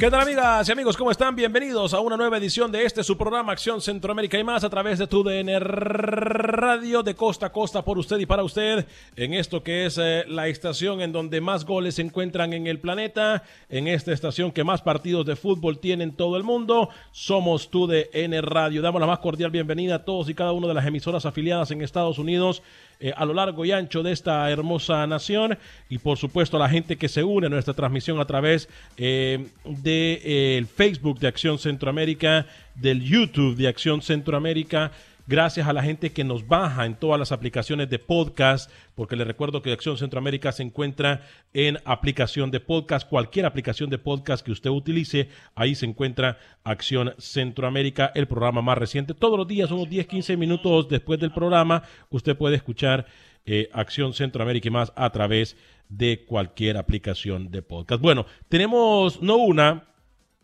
¿Qué tal amigas y amigos? ¿Cómo están? Bienvenidos a una nueva edición de este su programa Acción Centroamérica y más a través de tu DN Radio de costa a costa por usted y para usted en esto que es eh, la estación en donde más goles se encuentran en el planeta, en esta estación que más partidos de fútbol tiene en todo el mundo. Somos tu DN Radio. Damos la más cordial bienvenida a todos y cada una de las emisoras afiliadas en Estados Unidos eh, a lo largo y ancho de esta hermosa nación. Y por supuesto a la gente que se une a nuestra transmisión a través eh, de eh, Facebook de Acción Centroamérica, del YouTube de Acción Centroamérica gracias a la gente que nos baja en todas las aplicaciones de podcast, porque les recuerdo que Acción Centroamérica se encuentra en aplicación de podcast, cualquier aplicación de podcast que usted utilice, ahí se encuentra Acción Centroamérica, el programa más reciente. Todos los días, unos 10, 15 minutos después del programa, usted puede escuchar eh, Acción Centroamérica y más a través de cualquier aplicación de podcast. Bueno, tenemos no una,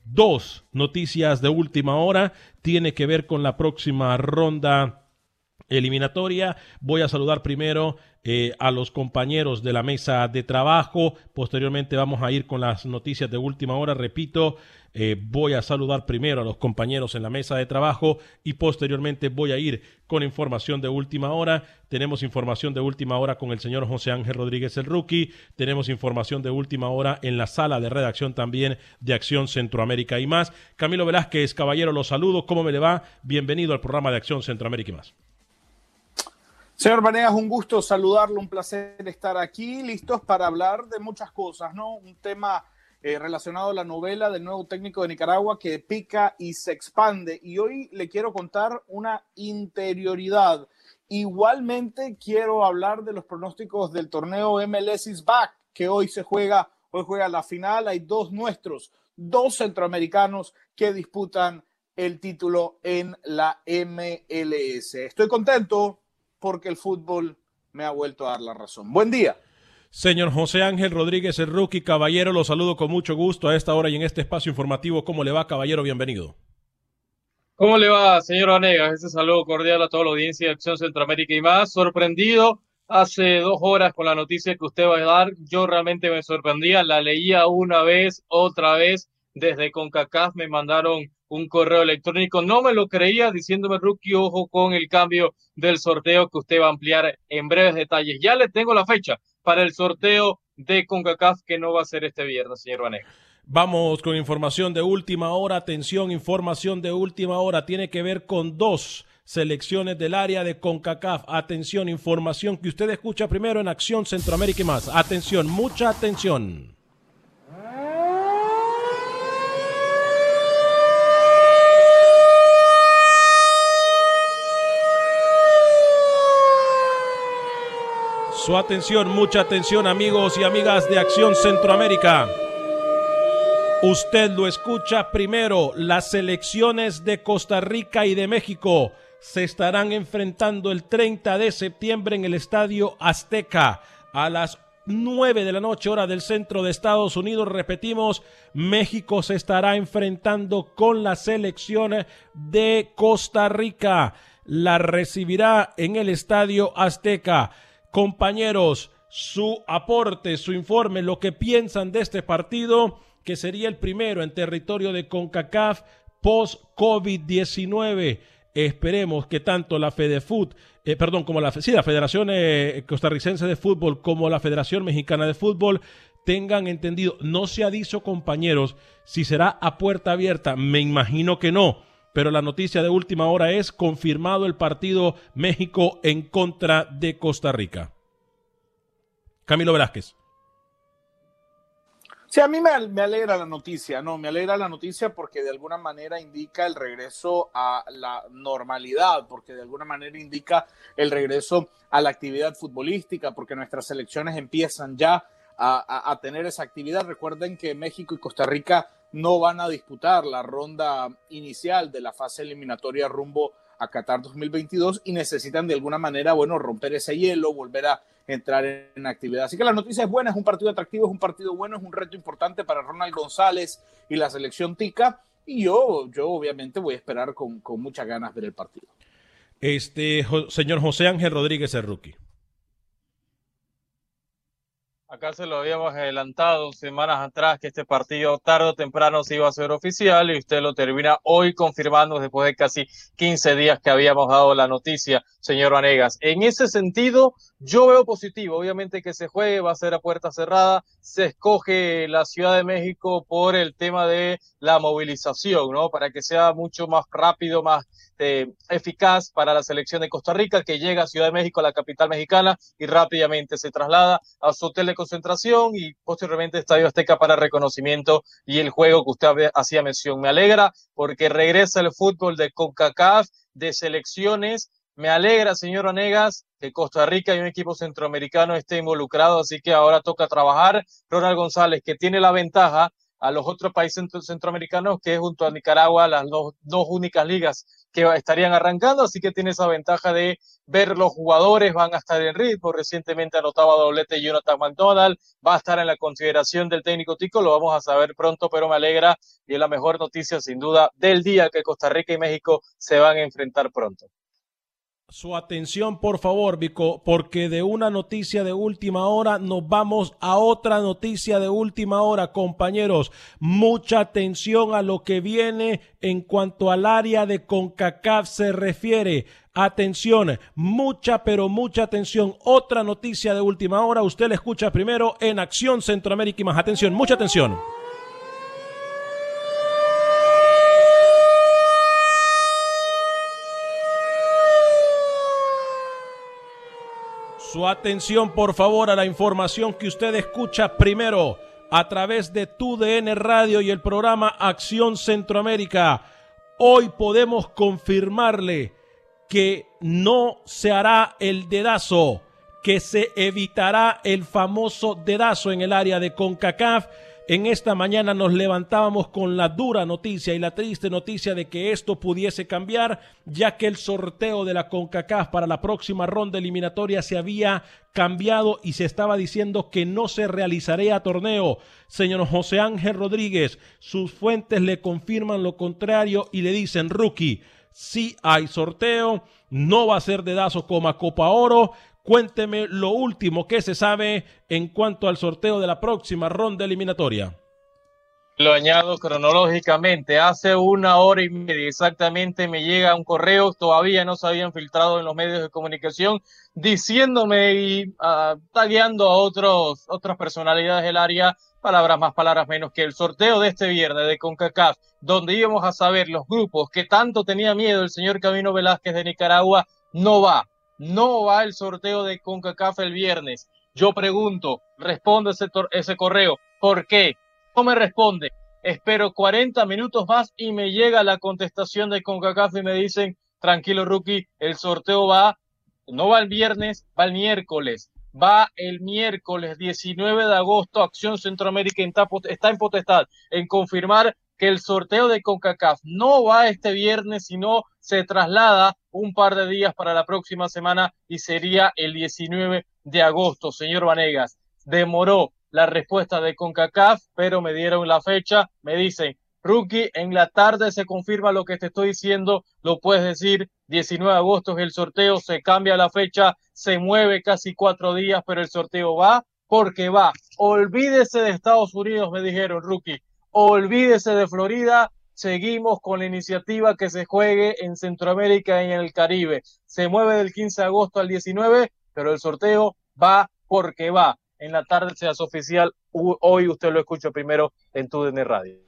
dos noticias de última hora. Tiene que ver con la próxima ronda eliminatoria. Voy a saludar primero eh, a los compañeros de la mesa de trabajo. Posteriormente vamos a ir con las noticias de última hora. Repito, eh, voy a saludar primero a los compañeros en la mesa de trabajo y posteriormente voy a ir con información de última hora. Tenemos información de última hora con el señor José Ángel Rodríguez el Rookie. Tenemos información de última hora en la sala de redacción también de Acción Centroamérica y más. Camilo Velázquez, caballero, los saludo. ¿Cómo me le va? Bienvenido al programa de Acción Centroamérica y más. Señor Vanegas, un gusto saludarlo, un placer estar aquí, listos para hablar de muchas cosas, ¿no? Un tema eh, relacionado a la novela del nuevo técnico de Nicaragua que pica y se expande. Y hoy le quiero contar una interioridad. Igualmente quiero hablar de los pronósticos del torneo MLS is Back, que hoy se juega, hoy juega la final. Hay dos nuestros, dos centroamericanos que disputan el título en la MLS. Estoy contento porque el fútbol me ha vuelto a dar la razón. Buen día. Señor José Ángel Rodríguez, el rookie, caballero, lo saludo con mucho gusto a esta hora y en este espacio informativo. ¿Cómo le va, caballero? Bienvenido. ¿Cómo le va, señor Vanegas? Este saludo cordial a toda la audiencia de Acción Centroamérica y más. Sorprendido hace dos horas con la noticia que usted va a dar. Yo realmente me sorprendía, la leía una vez, otra vez. Desde CONCACAF me mandaron un correo electrónico. No me lo creía diciéndome, Rookie, ojo con el cambio del sorteo que usted va a ampliar en breves detalles. Ya le tengo la fecha para el sorteo de CONCACAF que no va a ser este viernes, señor Vanegas. Vamos con información de última hora. Atención, información de última hora. Tiene que ver con dos selecciones del área de CONCACAF. Atención, información que usted escucha primero en Acción Centroamérica y más. Atención, mucha atención. Su atención, mucha atención amigos y amigas de Acción Centroamérica. Usted lo escucha primero, las selecciones de Costa Rica y de México se estarán enfrentando el 30 de septiembre en el Estadio Azteca a las 9 de la noche hora del centro de Estados Unidos. Repetimos, México se estará enfrentando con la selección de Costa Rica. La recibirá en el Estadio Azteca compañeros, su aporte, su informe, lo que piensan de este partido que sería el primero en territorio de CONCACAF post-COVID-19. Esperemos que tanto la FedeFut, eh, perdón, como la, sí, Federación eh, Costarricense de Fútbol como la Federación Mexicana de Fútbol tengan entendido. No se ha dicho, compañeros, si será a puerta abierta. Me imagino que no. Pero la noticia de última hora es confirmado el partido México en contra de Costa Rica. Camilo Velázquez. Sí, a mí me, alegra la noticia, no, me alegra la noticia porque de alguna manera indica el regreso a la normalidad, porque de alguna manera indica el regreso a la actividad futbolística, porque nuestras selecciones empiezan ya a, tener esa actividad. Recuerden que México y Costa Rica no van a disputar la ronda inicial de la fase eliminatoria rumbo a Qatar 2022 y necesitan de alguna manera, bueno, romper ese hielo, volver a entrar en actividad. Así que la noticia es buena, es un partido atractivo, es un partido bueno, es un reto importante para Ronald González y la selección Tica. Y yo, yo obviamente voy a esperar con, muchas ganas ver el partido. Este, señor José Ángel Rodríguez, el rookie. Acá se lo habíamos adelantado semanas atrás que este partido tarde o temprano se iba a hacer oficial y usted lo termina hoy confirmando después de casi 15 días que habíamos dado la noticia, señor Vanegas. En ese sentido, yo veo positivo, obviamente que se juegue, va a ser a puerta cerrada, se escoge la Ciudad de México por el tema de la movilización, ¿no? Para que sea mucho más rápido, más este, eficaz para la selección de Costa Rica, que llega a Ciudad de México, a la capital mexicana, y rápidamente se traslada a su hotel concentración y posteriormente Estadio Azteca para reconocimiento y el juego que usted hacía mención. Me alegra porque regresa el fútbol de CONCACAF, de selecciones. Me alegra, señor Onegas, que Costa Rica y un equipo centroamericano esté involucrado, así que ahora toca trabajar. Ronald González, que tiene la ventaja a los otros países centroamericanos, que junto a Nicaragua las dos, únicas ligas que estarían arrancando, así que tiene esa ventaja de ver los jugadores, van a estar en ritmo, recientemente anotaba doblete Jonathan McDonald, va a estar en la consideración del técnico Tico, lo vamos a saber pronto, pero me alegra y es la mejor noticia sin duda del día que Costa Rica y México se van a enfrentar pronto. Su atención, por favor, Vico, porque de una noticia de última hora nos vamos a otra noticia de última hora, compañeros. Mucha atención a lo que viene en cuanto al área de CONCACAF se refiere. Atención, mucha, pero mucha atención. Otra noticia de última hora, usted la escucha primero en Acción Centroamérica y más. Atención, mucha atención. Su atención, por favor, a la información que usted escucha primero a través de TUDN Radio y el programa Acción Centroamérica. Hoy podemos confirmarle que no se hará el dedazo, que se evitará el famoso dedazo en el área de CONCACAF en esta mañana nos levantábamos con la dura noticia y la triste noticia de que esto pudiese cambiar, ya que el sorteo de la CONCACAF para la próxima ronda eliminatoria se había cambiado y se estaba diciendo que no se realizaría torneo. Señor José Ángel Rodríguez, sus fuentes le confirman lo contrario y le dicen, rookie, si hay sorteo, no va a ser dedazo como a Copa Oro, Cuénteme lo último que se sabe en cuanto al sorteo de la próxima ronda eliminatoria. Lo añado cronológicamente. Hace una hora y media exactamente me llega un correo, todavía no se habían filtrado en los medios de comunicación, diciéndome y uh, tagueando a otros, otras personalidades del área, palabras más, palabras menos, que el sorteo de este viernes de CONCACAF, donde íbamos a saber los grupos que tanto tenía miedo el señor Camino Velázquez de Nicaragua, no va no va el sorteo de CONCACAF el viernes. Yo pregunto, responde ese, ese correo. ¿Por qué? No me responde. Espero 40 minutos más y me llega la contestación de CONCACAF y me dicen, tranquilo rookie, el sorteo va, no va el viernes, va el miércoles. Va el miércoles 19 de agosto, Acción Centroamérica está en potestad en confirmar que el sorteo de CONCACAF no va este viernes, sino se traslada un par de días para la próxima semana y sería el 19 de agosto. Señor Vanegas, demoró la respuesta de CONCACAF, pero me dieron la fecha, me dicen, Rookie, en la tarde se confirma lo que te estoy diciendo, lo puedes decir, 19 de agosto es el sorteo, se cambia la fecha, se mueve casi cuatro días, pero el sorteo va porque va. Olvídese de Estados Unidos, me dijeron, Rookie olvídese de Florida, seguimos con la iniciativa que se juegue en Centroamérica y en el Caribe. Se mueve del 15 de agosto al 19, pero el sorteo va porque va. En la tarde se hace oficial. Hoy usted lo escucha primero en TUDN Radio.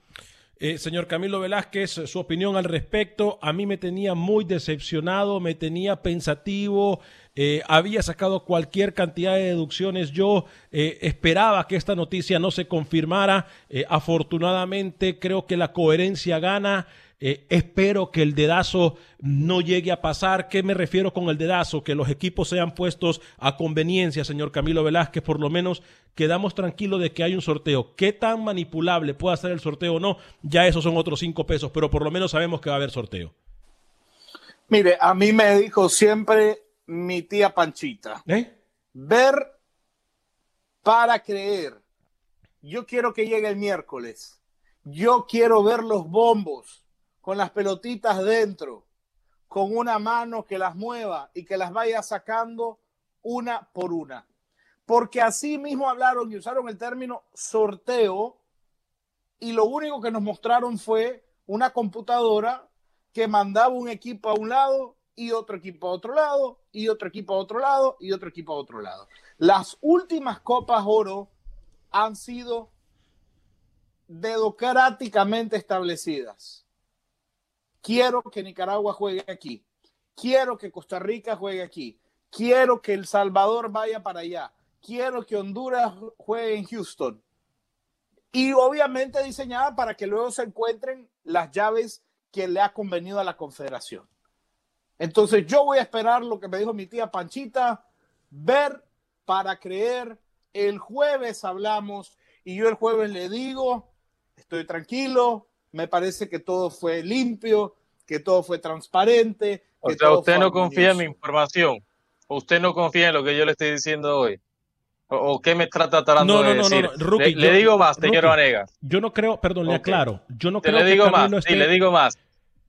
Eh, señor Camilo Velázquez, su opinión al respecto. A mí me tenía muy decepcionado, me tenía pensativo, eh, había sacado cualquier cantidad de deducciones. Yo eh, esperaba que esta noticia no se confirmara. afortunadamente, creo que la coherencia gana. Eh, espero que el dedazo no llegue a pasar. ¿Qué me refiero con el dedazo? Que los equipos sean puestos a conveniencia, señor Camilo Velázquez. Por lo menos quedamos tranquilos de que hay un sorteo. ¿Qué tan manipulable pueda ser el sorteo o no? Ya esos son otros cinco pesos, pero por lo menos sabemos que va a haber sorteo. Mire, a mí me dijo siempre mi tía Panchita. ¿Eh? Ver para creer. Yo quiero que llegue el miércoles. Yo quiero ver los bombos con las pelotitas dentro, con una mano que las mueva y que las vaya sacando una por una. Porque así mismo hablaron y usaron el término sorteo y lo único que nos mostraron fue una computadora que mandaba un equipo a un lado y otro equipo a otro lado y otro equipo a otro lado y otro equipo a otro lado. Las últimas copas oro han sido dedocráticamente establecidas. Quiero que Nicaragua juegue aquí. Quiero que Costa Rica juegue aquí. Quiero que El Salvador vaya para allá. Quiero que Honduras juegue en Houston. Y obviamente diseñada para que luego se encuentren las llaves que le ha convenido a la Confederación. Entonces yo voy a esperar lo que me dijo mi tía Panchita, ver para creer. El jueves hablamos y yo el jueves le digo, estoy tranquilo, me parece que todo fue limpio, que todo fue transparente. O sea, usted no confía en mi información. Usted no confía en lo que yo le estoy diciendo hoy. ¿O, qué me está tratando de decir? le, digo más, señor Vanegas. Yo no creo, perdón, le aclaro. Yo no creo le digo más, sí, le digo más.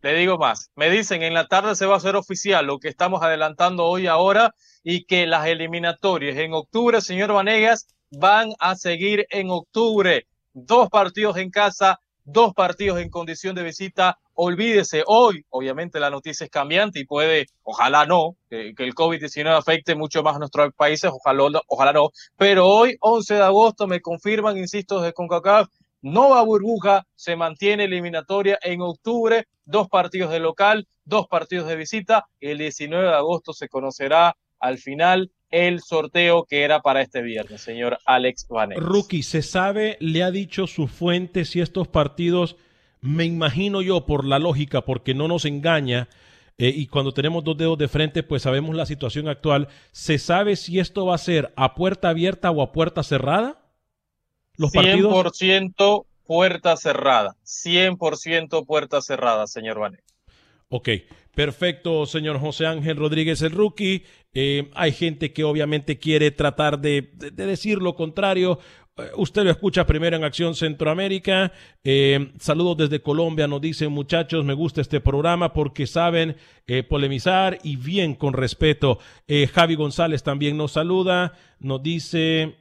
Le digo más. Me dicen en la tarde se va a hacer oficial lo que estamos adelantando hoy ahora y que las eliminatorias en octubre, señor Vanegas, van a seguir en octubre. Dos partidos en casa, dos partidos en condición de visita. Olvídese, hoy obviamente la noticia es cambiante y puede, ojalá no, que, el COVID-19 afecte mucho más a nuestros países, ojalá, ojalá no, pero hoy, 11 de agosto, me confirman, insisto, desde CONCACAF, no va burbuja, se mantiene eliminatoria en octubre, dos partidos de local, dos partidos de visita, el 19 de agosto se conocerá al final el sorteo que era para este viernes, señor Alex Vanegas. Rookie, ¿se sabe, le ha dicho su fuente si estos partidos, me imagino yo por la lógica, porque no nos engaña, eh, y cuando tenemos dos dedos de frente, pues sabemos la situación actual, ¿se sabe si esto va a ser a puerta abierta o a puerta cerrada? Los 100% puerta cerrada, 100% puerta cerrada, señor Vanegas. Ok, perfecto, señor José Ángel Rodríguez, el rookie. Eh, hay gente que obviamente quiere tratar de, decir lo contrario. Eh, usted lo escucha primero en Acción Centroamérica. Eh, saludos desde Colombia, nos dicen muchachos, me gusta este programa porque saben polemizar y bien con respeto. Javi González también nos saluda, nos dice...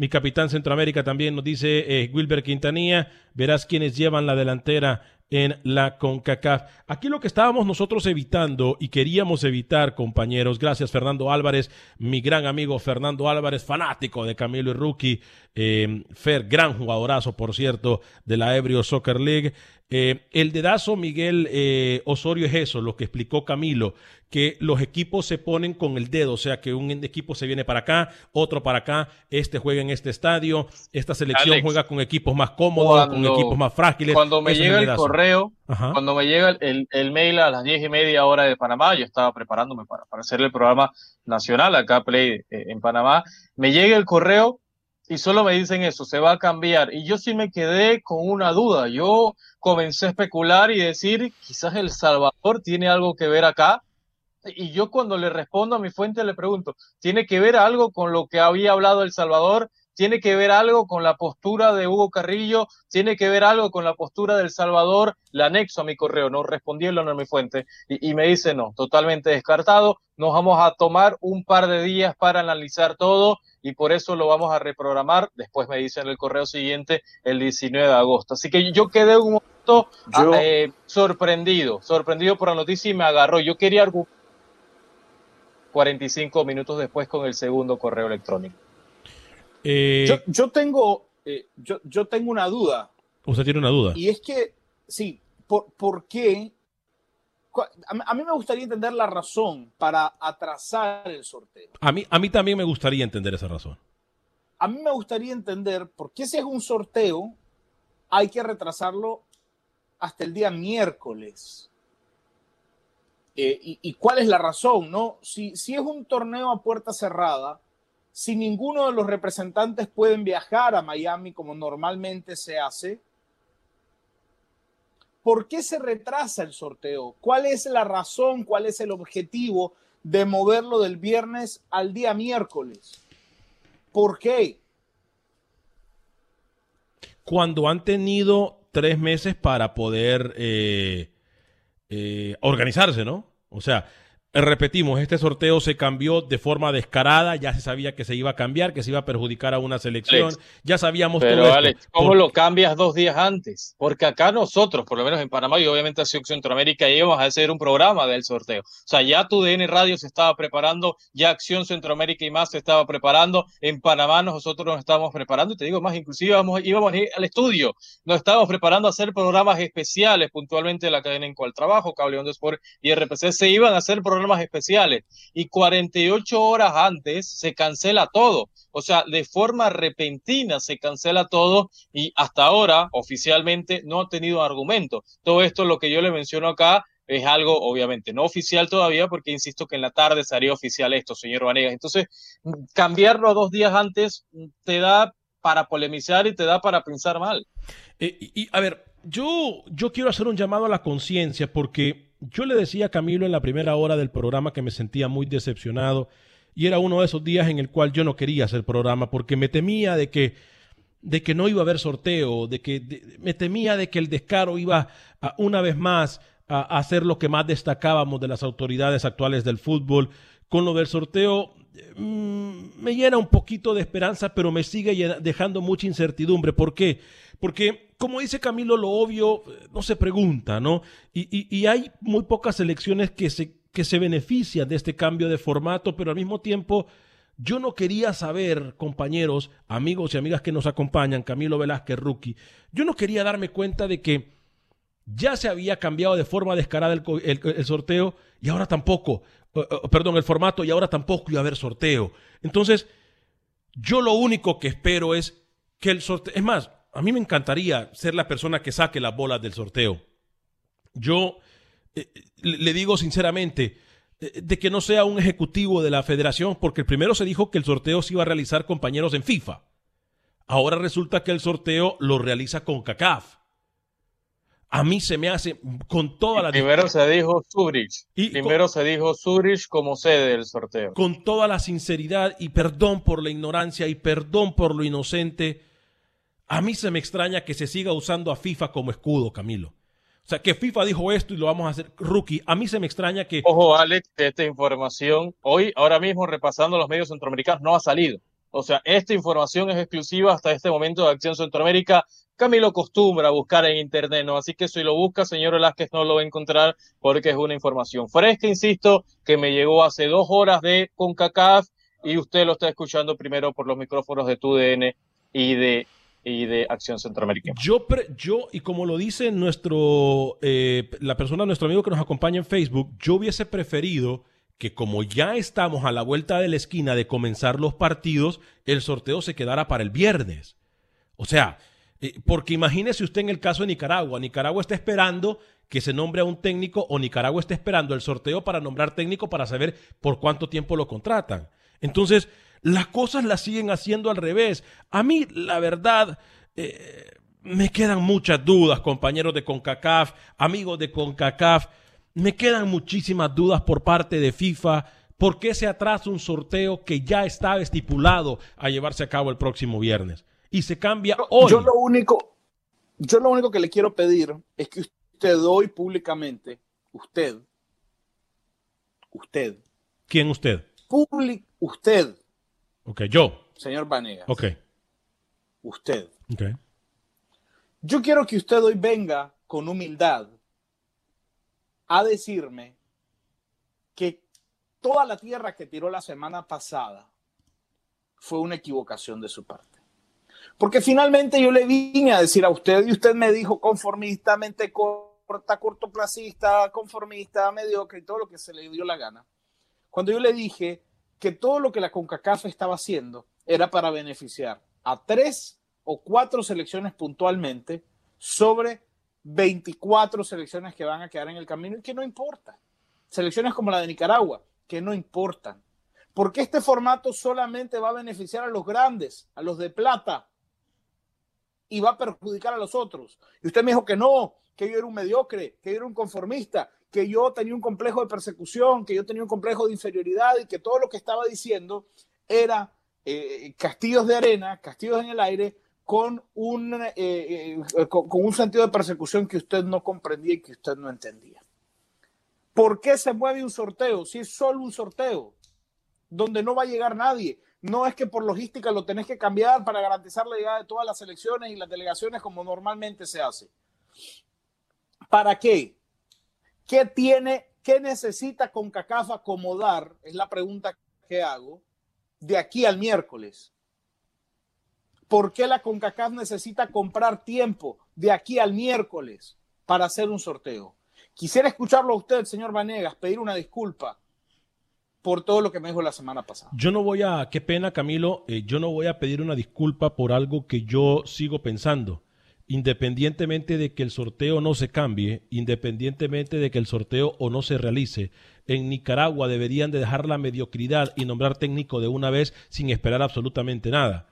Mi capitán Centroamérica también nos dice Wilber Quintanilla, verás quienes llevan la delantera en la CONCACAF. Aquí lo que estábamos nosotros evitando y queríamos evitar, compañeros, gracias Fernando Álvarez, mi gran amigo Fernando Álvarez, fanático de Camilo y Rookie, eh, Fer, gran jugadorazo, por cierto, de la Ebrio Soccer League. Eh, el dedazo Miguel eh, Osorio es eso, lo que explicó Camilo, que los equipos se ponen con el dedo, o sea que un equipo se viene para acá, otro para acá, este juega en este estadio, esta selección juega con equipos más cómodos, con equipos más frágiles. Cuando me llega el, correo, cuando me llega el, mail a las diez y media hora de Panamá, yo estaba preparándome para, para hacer el programa nacional acá Play eh, en Panamá, me llega el correo y solo me dicen eso, se va a cambiar. Y yo sí me quedé con una duda. Yo comencé a especular y decir, quizás El Salvador tiene algo que ver acá. Y yo cuando le respondo a mi fuente le pregunto, ¿tiene que ver algo con lo que había hablado El Salvador? Tiene que ver algo con la postura de Hugo Carrillo, tiene que ver algo con la postura del Salvador, la anexo a mi correo, no respondí en mi fuente y, y me dice no, totalmente descartado, nos vamos a tomar un par de días para analizar todo y por eso lo vamos a reprogramar, después me dice en el correo siguiente el 19 de agosto. Así que yo quedé un momento ah, eh, sorprendido, sorprendido por la noticia y me agarró. Yo quería 45 minutos después con el segundo correo electrónico. Eh, yo, tengo, eh, yo, yo, tengo una duda. ¿Usted tiene una duda? Y es que, sí, ¿por, por qué? A mí me gustaría entender la razón para atrasar el sorteo. A mí, a mí también me gustaría entender esa razón. A mí me gustaría entender por qué si es un sorteo hay que retrasarlo hasta el día miércoles. Eh, y, cuál es la razón? ¿no? Si, si es un torneo a puerta cerrada, si ninguno de los representantes pueden viajar a Miami como normalmente se hace, ¿por qué se retrasa el sorteo? ¿Cuál es la razón, cuál es el objetivo de moverlo del viernes al día miércoles? ¿Por qué? Cuando han tenido tres meses para poder eh, eh, organizarse, ¿no? O sea, Repetimos, este sorteo se cambió de forma descarada, ya se sabía que se iba a cambiar, que se iba a perjudicar a una selección, ya sabíamos Pero todo Alex, ¿cómo lo cambias dos días antes? Porque acá nosotros, por lo menos en Panamá y obviamente en Centroamérica, íbamos a hacer un programa del sorteo. O sea, ya tu DN Radio se estaba preparando, ya Acción Centroamérica y más se estaba preparando, en Panamá nosotros nos estábamos preparando, y te digo más, inclusive íbamos, íbamos al estudio, nos estábamos preparando a hacer programas especiales puntualmente la cadena en cual trabajo, Cable Onda Sport y RPC, se iban a hacer programas especiales y 48 horas antes se cancela todo. O sea, de forma repentina se cancela todo y hasta ahora oficialmente no ha tenido argumento. Todo esto, lo que yo le menciono acá, es algo obviamente no oficial todavía, porque insisto que en la tarde sería oficial esto, señor Vanegas. Entonces, cambiarlo dos días antes te da para polemizar y te da para pensar mal. Eh, y, a ver, yo, yo quiero hacer un llamado a la conciencia porque yo le decía a Camilo en la primera hora del programa que me sentía muy decepcionado y era uno de esos días en el cual yo no quería hacer programa porque me temía de que de que no iba a haber sorteo, de que me temía de que el descaro iba a, una vez más a, hacer lo que más destacábamos de las autoridades actuales del fútbol. Con lo del sorteo mm, me llena un poquito de esperanza, pero me sigue dejando mucha incertidumbre. ¿Por qué? Porque como dice Camilo, lo obvio no se pregunta, ¿no? Y, hay muy pocas elecciones que se, que se benefician de este cambio de formato, pero al mismo tiempo yo no quería saber, compañeros, amigos y amigas que nos acompañan, Camilo Velázquez, Rookie, yo no quería darme cuenta de que ya se había cambiado de forma descarada el, sorteo y ahora tampoco, perdón, el formato y ahora tampoco iba a haber sorteo. Entonces, yo lo único que espero es que el sorteo, es más, a mí me encantaría ser la persona que saque las bolas del sorteo. Yo eh, le digo sinceramente, eh, de que no sea un ejecutivo de la federación, porque primero se dijo que el sorteo se iba a realizar compañeros en FIFA. Ahora resulta que el sorteo lo realiza con CACAF. A mí se me hace con toda la... Primero se dijo Zurich. Y primero se dijo Zurich como sede del sorteo. Con toda la sinceridad y perdón por la ignorancia y perdón por lo inocente a mí se me extraña que se siga usando a FIFA como escudo, Camilo. O sea, que FIFA dijo esto y lo vamos a hacer rookie. A mí se me extraña que... Ojo, Alex, esta información hoy, ahora mismo repasando los medios centroamericanos, no ha salido. O sea, esta información es exclusiva hasta este momento de Acción Centroamérica. Camilo acostumbra a buscar en Internet, ¿no? Así que si lo busca, señor Velázquez, no lo va a encontrar porque es una información fresca, insisto, que me llegó hace dos horas de CONCACAF y usted lo está escuchando primero por los micrófonos de TUDN y de y de Acción Centroamericana. Yo, yo y como lo dice nuestro, eh, la persona, nuestro amigo que nos acompaña en Facebook, yo hubiese preferido que como ya estamos a la vuelta de la esquina de comenzar los partidos, el sorteo se quedara para el viernes. O sea, eh, porque imagínese usted en el caso de Nicaragua, Nicaragua está esperando que se nombre a un técnico o Nicaragua está esperando el sorteo para nombrar técnico para saber por cuánto tiempo lo contratan. Entonces, las cosas las siguen haciendo al revés. A mí, la verdad, eh, me quedan muchas dudas, compañeros de CONCACAF, amigos de CONCACAF. Me quedan muchísimas dudas por parte de FIFA ¿Por qué se atrasa un sorteo que ya estaba estipulado a llevarse a cabo el próximo viernes? Y se cambia hoy. Yo lo único, yo lo único que le quiero pedir es que usted hoy públicamente, usted, usted. ¿Quién usted? Public, usted. Ok, yo. Señor Vanegas. Ok. Usted. Ok. Yo quiero que usted hoy venga con humildad a decirme que toda la tierra que tiró la semana pasada fue una equivocación de su parte. Porque finalmente yo le vine a decir a usted y usted me dijo conformistamente corta, cortoplacista, conformista, mediocre y todo lo que se le dio la gana. Cuando yo le dije que todo lo que la CONCACAF estaba haciendo era para beneficiar a tres o cuatro selecciones puntualmente sobre 24 selecciones que van a quedar en el camino y que no importa. Selecciones como la de Nicaragua, que no importan. Porque este formato solamente va a beneficiar a los grandes, a los de plata, y va a perjudicar a los otros. Y usted me dijo que no, que yo era un mediocre, que yo era un conformista, que yo tenía un complejo de persecución, que yo tenía un complejo de inferioridad y que todo lo que estaba diciendo era eh, castillos de arena, castillos en el aire, con un, eh, eh, con, un sentido de persecución que usted no comprendía y que usted no entendía. ¿Por qué se mueve un sorteo? Si es solo un sorteo, donde no va a llegar nadie. No es que por logística lo tenés que cambiar para garantizar la llegada de todas las elecciones y las delegaciones como normalmente se hace. ¿Para qué? ¿Qué tiene, qué necesita CONCACAF acomodar? Es la pregunta que hago de aquí al miércoles. ¿Por qué la CONCACAF necesita comprar tiempo de aquí al miércoles para hacer un sorteo? Quisiera escucharlo a usted, señor Vanegas, pedir una disculpa por todo lo que me dijo la semana pasada. Yo no voy a, qué pena Camilo, eh, yo no voy a pedir una disculpa por algo que yo sigo pensando, independientemente de que el sorteo no se cambie, independientemente de que el sorteo o no se realice. En Nicaragua deberían de dejar la mediocridad y nombrar técnico de una vez sin esperar absolutamente nada.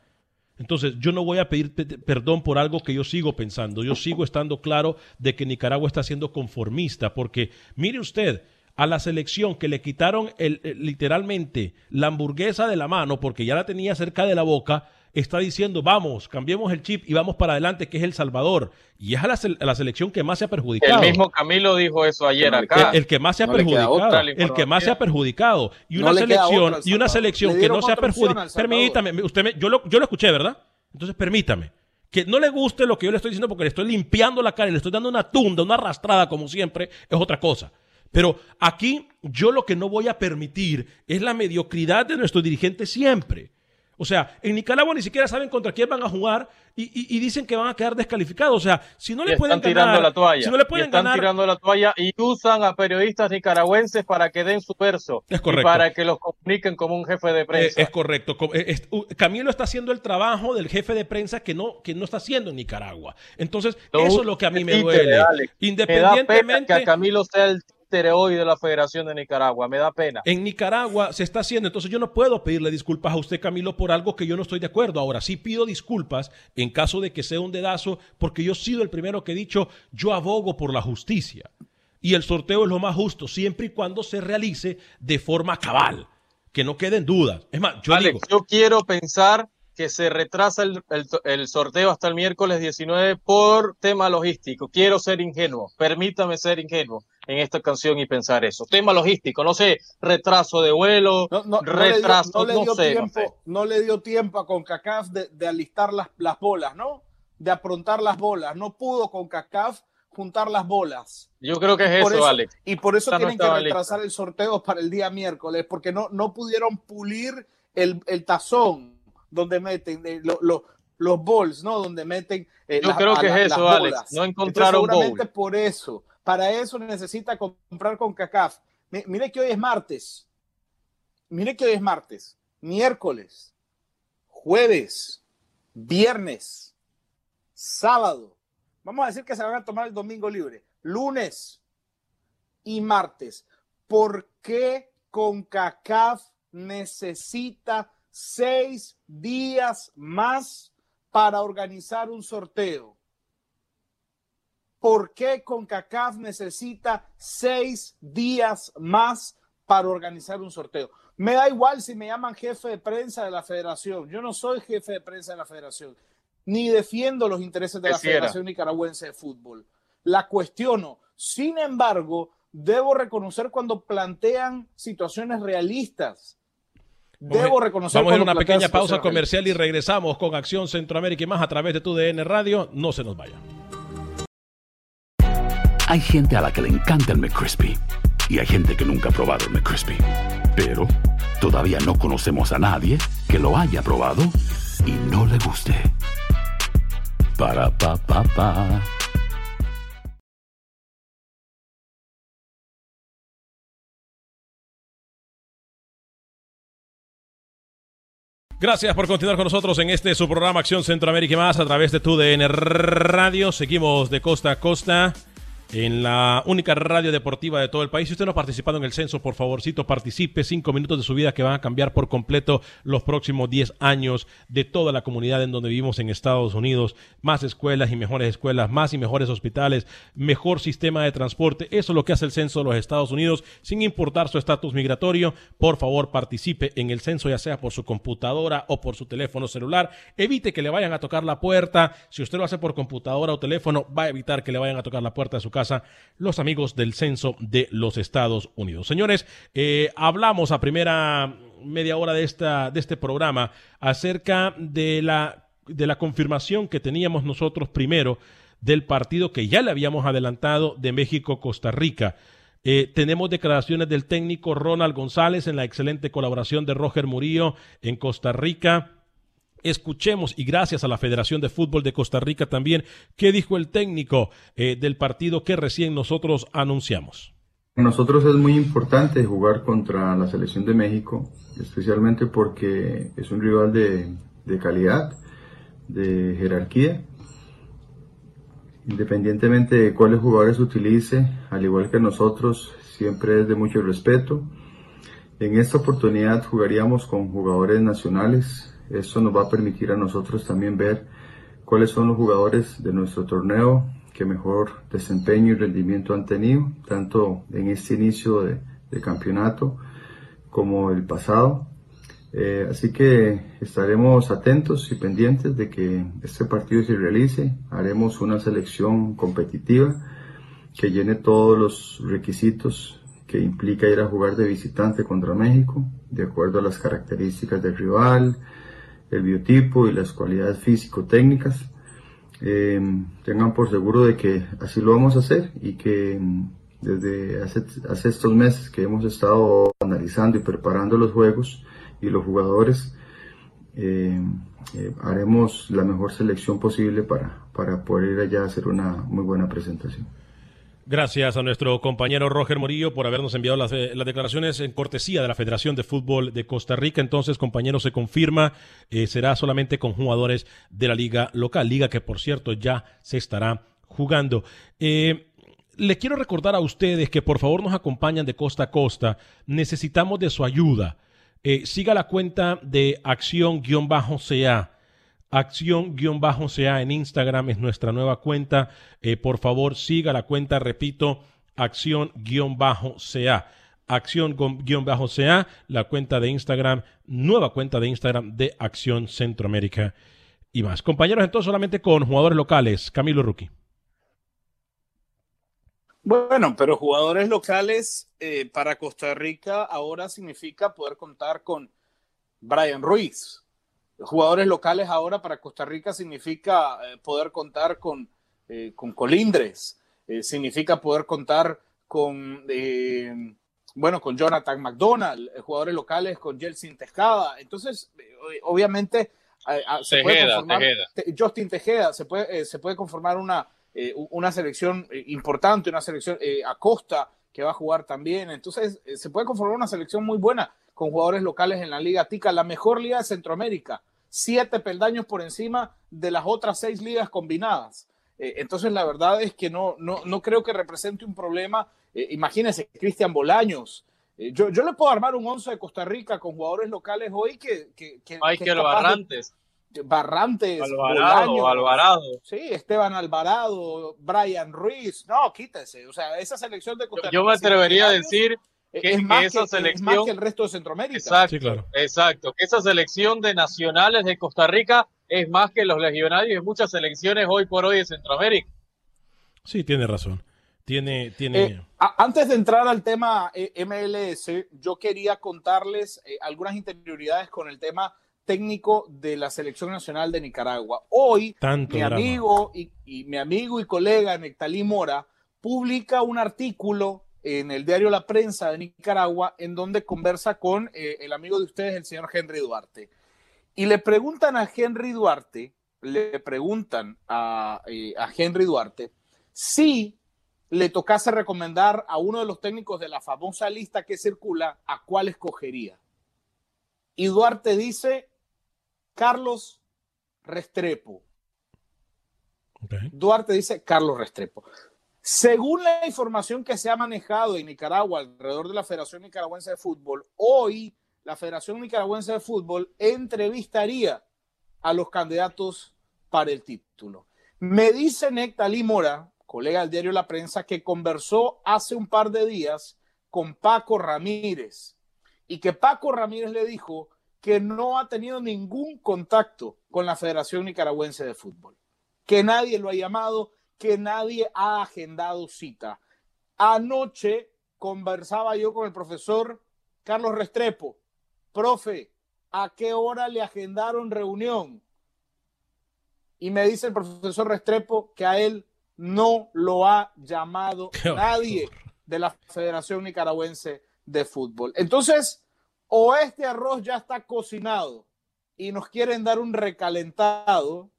Entonces, yo no voy a pedir perdón por algo que yo sigo pensando. Yo sigo estando claro de que Nicaragua está siendo conformista, porque mire usted, a la selección que le quitaron el, literalmente la hamburguesa de la mano porque ya la tenía cerca de la boca, está diciendo, vamos, cambiemos el chip y vamos para adelante, que es El Salvador. Y es a la, selección que más se ha perjudicado. El mismo Camilo dijo eso ayer acá. El, que más se ha perjudicado. El que más se ha perjudicado. Y una selección, y una selección que no se ha perjudicado. Permítame, usted yo, lo, yo lo escuché, ¿verdad? Entonces permítame. Que no le guste lo que yo le estoy diciendo porque le estoy limpiando la cara y le estoy dando una tunda, una arrastrada como siempre, es otra cosa. Pero aquí yo lo que no voy a permitir es la mediocridad de nuestros dirigentes siempre. O sea, en Nicaragua ni siquiera saben contra quién van a jugar y, dicen que van a quedar descalificados. O sea, si no le pueden ganar, la toalla. si no le pueden están tirando la toalla y usan a periodistas nicaragüenses para que den su verso es correcto. y para que los comuniquen como un jefe de prensa. es correcto. Eh, Camilo está haciendo el trabajo del jefe de prensa que no que no está haciendo en Nicaragua. Entonces, eso es lo que a mí me duele. Independientemente que a Camilo sea el hoy de la Federación de Nicaragua. Me da pena. En Nicaragua se está haciendo, entonces yo no puedo pedirle disculpas a usted, Camilo, por algo que yo no estoy de acuerdo. Ahora sí pido disculpas en caso de que sea un dedazo, porque yo he sido el primero que he dicho, yo abogo por la justicia. Y el sorteo es lo más justo, siempre y cuando se realice de forma cabal, que no queden dudas. Es más, yo digo... Yo quiero pensar que se retrasa el, el, sorteo hasta el miércoles 19 por tema logístico. Quiero ser ingenuo, permítame ser ingenuo en esta canción y pensar eso. Tema logístico, no sé, retraso de vuelo, retraso, no, sé, tiempo, no, le dio tiempo a CONCACAF de, de alistar las, las, bolas, ¿no? De aprontar las bolas. No pudo CONCACAF juntar las bolas. Yo creo que es eso, Alex. Y por eso tienen que retrasar el sorteo para el día miércoles, porque no, no pudieron pulir el, el tazón donde meten eh, los balls, ¿no? Donde meten. Eh, Yo creo que es eso, Alex. No encontraron Entonces, seguramente por eso. Para eso necesita comprar con CACAF. Mire que hoy es martes. Mire que hoy es martes. Miércoles. Jueves. Viernes. Sábado. Vamos a decir que se van a tomar el domingo libre. Lunes y martes. ¿Por qué CONCACAF necesita seis días más para organizar un sorteo. ¿Por qué CONCACAF necesita seis días más para organizar un sorteo. Me da igual si me llaman jefe de prensa de la federación. Yo no soy jefe de prensa de la federación, ni defiendo los intereses de la Federación Nicaragüense de Fútbol. La cuestiono. Sin embargo, debo reconocer cuando plantean situaciones realistas. Debo reconocer. Vamos a ir a una pequeña pausa comercial y regresamos con Acción Centroamérica y más a través de tu DN Radio. No se nos vaya. Hay gente a la que le encanta el McCrispy y hay gente que nunca ha probado el McCrispy. Pero todavía no conocemos a nadie que lo haya probado y no le guste. Para pa pa pa. Gracias por continuar con nosotros en este su programa Acción Centroamérica más a través de tu DN Radio. Seguimos de costa a costa en la única radio deportiva de todo el país. Si usted no ha participado en el censo, por favorcito participe. Cinco minutos de su vida que van a cambiar por completo los próximos diez años de toda la comunidad en donde vivimos en Estados Unidos. Más escuelas y mejores escuelas, más y mejores hospitales, mejor sistema de transporte. Eso es lo que hace el censo de los Estados Unidos, sin importar su estatus migratorio. Por favor, participe en el censo, ya sea por su computadora o por su teléfono celular. Evite que le vayan a tocar la puerta. Si usted lo hace por computadora o teléfono, va a evitar que le vayan a tocar la puerta de su casa los amigos del censo de los Estados Unidos. Señores, eh, hablamos a primera media hora de, esta, de este programa acerca de la, de la confirmación que teníamos nosotros primero del partido que ya le habíamos adelantado de México-Costa Rica. Eh, tenemos declaraciones del técnico Ronald González en la excelente colaboración de Roger Murillo en Costa Rica escuchemos, y gracias a la Federación de Fútbol de Costa Rica también, qué dijo el técnico eh, del partido que recién nosotros anunciamos. Nosotros es muy importante jugar contra la selección de México, especialmente porque es un rival de, de calidad, de jerarquía. Independientemente de cuáles jugadores utilice, al igual que nosotros, siempre es de mucho respeto. En esta oportunidad jugaríamos con jugadores nacionales, eso nos va a permitir a nosotros también ver cuáles son los jugadores de nuestro torneo que mejor desempeño y rendimiento han tenido, tanto en este inicio de, campeonato como el pasado. Eh, así que estaremos atentos y pendientes de que este partido se realice. Haremos una selección competitiva que llene todos los requisitos que implica ir a jugar de visitante contra México, de acuerdo a las características del rival, el biotipo y las cualidades físico-técnicas. Eh, tengan por seguro de que así lo vamos a hacer y que mm, desde hace, estos meses que hemos estado analizando y preparando los juegos y los jugadores, eh, eh, haremos la mejor selección posible para, para poder ir allá a hacer una muy buena presentación. Gracias a nuestro compañero Roger Morillo por habernos enviado las, eh, declaraciones en cortesía de la Federación de Fútbol de Costa Rica. Entonces, compañero, se confirma, eh, será solamente con jugadores de la liga local, liga que por cierto ya se estará jugando. Eh, le quiero recordar a ustedes que por favor nos acompañan de costa a costa. Necesitamos de su ayuda. siga la cuenta de acción-ca Acción-CA en Instagram es nuestra nueva cuenta. Eh, por favor, siga la cuenta, repito, Acción-CA. Acción-CA, la cuenta de Instagram, nueva cuenta de Instagram de Acción Centroamérica y más. Compañeros, entonces solamente con jugadores locales. Camilo Ruki. Bueno, pero jugadores locales eh, para Costa Rica ahora significa poder contar con Brian Ruiz, jugadores locales ahora para Costa Rica significa eh, poder contar con, eh, con Colindres, eh, significa poder contar con, bueno, con Jonathan McDonald, jugadores locales con Jelsin Tejada. Entonces, obviamente, se puede conformar, Justin Tejeda, se puede, se puede conformar una, una selección importante, una selección a Costa que va a jugar también. Entonces, se puede conformar una selección muy buena con jugadores locales en la Liga Tica, la mejor liga de Centroamérica, siete peldaños por encima de las otras seis ligas combinadas. Eh, entonces, la verdad es que no, no, no creo que represente un problema. Eh, imagínense, Cristian Bolaños. Eh, yo, yo le puedo armar un once de Costa Rica con jugadores locales hoy que. que, que Michael Barrantes. Barrantes, Alvarado, Alvarado. Sí, Esteban Alvarado, Brian Ruiz. No, quítese. O sea, esa selección de Costa Rica. Yo me atrevería a decir que, es, más esa que, selección. es más que el resto de Centroamérica. Exacto, Sí, claro. exacto. Que esa selección de nacionales de Costa Rica es más que los legionarios de muchas selecciones hoy por hoy de Centroamérica. Sí, tiene razón. Tiene, tiene. Eh, a- antes de entrar al tema eh, MLS, yo quería contarles eh, algunas interioridades con el tema técnico de la selección nacional de Nicaragua. Hoy, Tanto mi drama. amigo y, y mi amigo y colega Nectalí Mora publica un artículo en el diario La Prensa de Nicaragua en donde conversa con eh, el amigo de ustedes, el señor Henry Duarte. Y le preguntan a Henry Duarte, le preguntan a, eh, a Henry Duarte si le tocase recomendar a uno de los técnicos de la famosa lista que circula, ¿a cuál escogería? Y Duarte dice, Carlos Restrepo. Duarte dice Carlos Restrepo. Según la información que se ha manejado en Nicaragua alrededor de la Federación Nicaragüense de Fútbol, hoy la Federación Nicaragüense de Fútbol entrevistaría a los candidatos para el título. Me dice Nectalí Mora, colega del diario La Prensa, que conversó hace un par de días con Paco Ramírez y que Paco Ramírez le dijo que no ha tenido ningún contacto con la Federación Nicaragüense de Fútbol, que nadie lo ha llamado, que nadie ha agendado cita. Anoche conversaba yo con el profesor Carlos Restrepo. Profe, ¿a qué hora le agendaron reunión? Y me dice el profesor Restrepo que a él no lo ha llamado nadie de la Federación Nicaragüense de Fútbol. Entonces, o este arroz ya está cocinado y nos quieren dar un recalentado,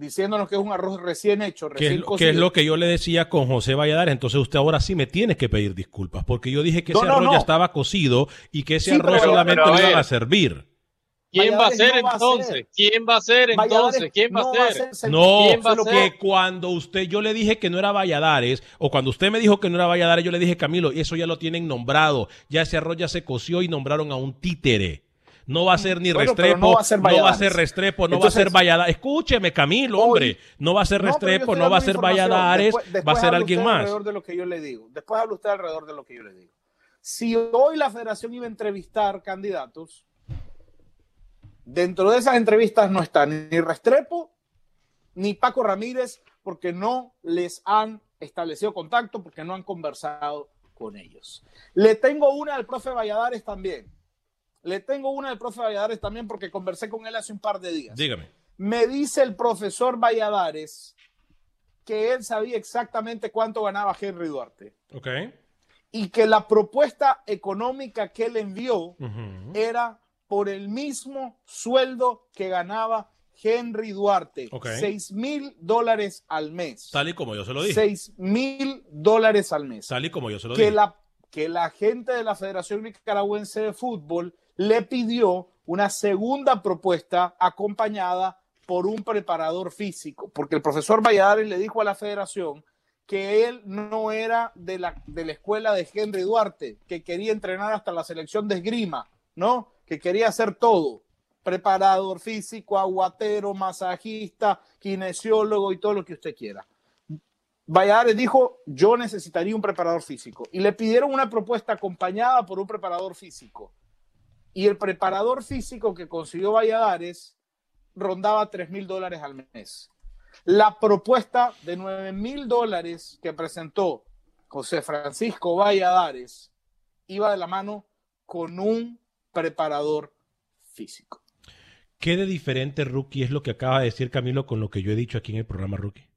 diciéndonos que es un arroz recién hecho, ¿Qué recién es, lo- cocido. qué es lo que yo le decía con José Valladares? Entonces usted ahora sí me tiene que pedir disculpas, porque yo dije que No, ese no, arroz no. ya estaba cocido y que ese Sí, arroz pero- solamente pero a lo iban ver. a servir. ¿Quién va a ser no va a entonces? ¿Quién va a ser entonces? ¿Quién va a ser? No, que cuando usted, yo le dije que no era Valladares, o cuando usted me dijo que no era Valladares, yo le dije, Camilo, eso ya lo tienen nombrado, ya ese arroz ya se coció y nombraron a un títere. No va a ser ni Bueno, Restrepo, no va a ser no va a Valladares. ser Restrepo, no Entonces- va a ser Valladares. Escúcheme, Camilo, hombre. No va a ser Restrepo, no va a ser. Valladares, Después- va a ser alguien usted más. Alrededor de lo que yo le digo. Después habla usted alrededor de lo que yo le digo. Si hoy la federación iba a entrevistar candidatos, dentro de esas entrevistas no está ni Restrepo ni Paco Ramírez porque no les han establecido contacto, porque no han conversado con ellos. Le tengo una al profe Valladares también. Le tengo una al profe Valladares también porque conversé con él hace un par de días. Dígame. Me dice el profesor Valladares que él sabía exactamente cuánto ganaba Henry Duarte Ok. y que la propuesta económica que él envió era por el mismo sueldo que ganaba Henry Duarte. 6 mil dólares al mes. Tal y como yo se lo dije. 6 mil dólares al mes. Tal y como yo se lo Que dije. la, que la gente de la Federación Nicaragüense de Fútbol le pidió una segunda propuesta acompañada por un preparador físico, porque el profesor Valladares le dijo a la federación que él no era de la, de la escuela de Henry Duarte, que quería entrenar hasta la selección de esgrima, ¿no? Que quería hacer todo, preparador físico, aguatero, masajista, kinesiólogo y todo lo que usted quiera. Valladares dijo, yo necesitaría un preparador físico. Y le pidieron una propuesta acompañada por un preparador físico. Y el preparador físico que consiguió Valladares rondaba 3 mil dólares al mes. La propuesta de 9 mil dólares que presentó José Francisco Valladares iba de la mano con un preparador físico. ¿Qué de diferente, Rookie, es lo que acaba de decir Camilo con lo que yo he dicho aquí en el programa, Rookie?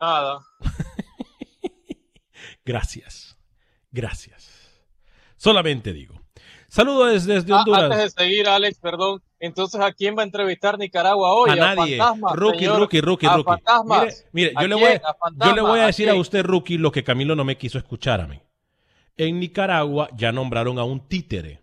Nada. Gracias. Gracias. Solamente digo. Saludos desde, Ah, Honduras. antes de seguir, Alex, perdón. Entonces, ¿a quién va a entrevistar Nicaragua hoy? a nadie. fantasmas, rookie, rookie, rookie, ¿A rookie. fantasmas? Mire, mire, ¿A yo, le voy, ¿A a- yo le voy a ¿A decir a usted, Rookie, lo que Camilo no me quiso escuchar a mí. En Nicaragua ya nombraron a un títere.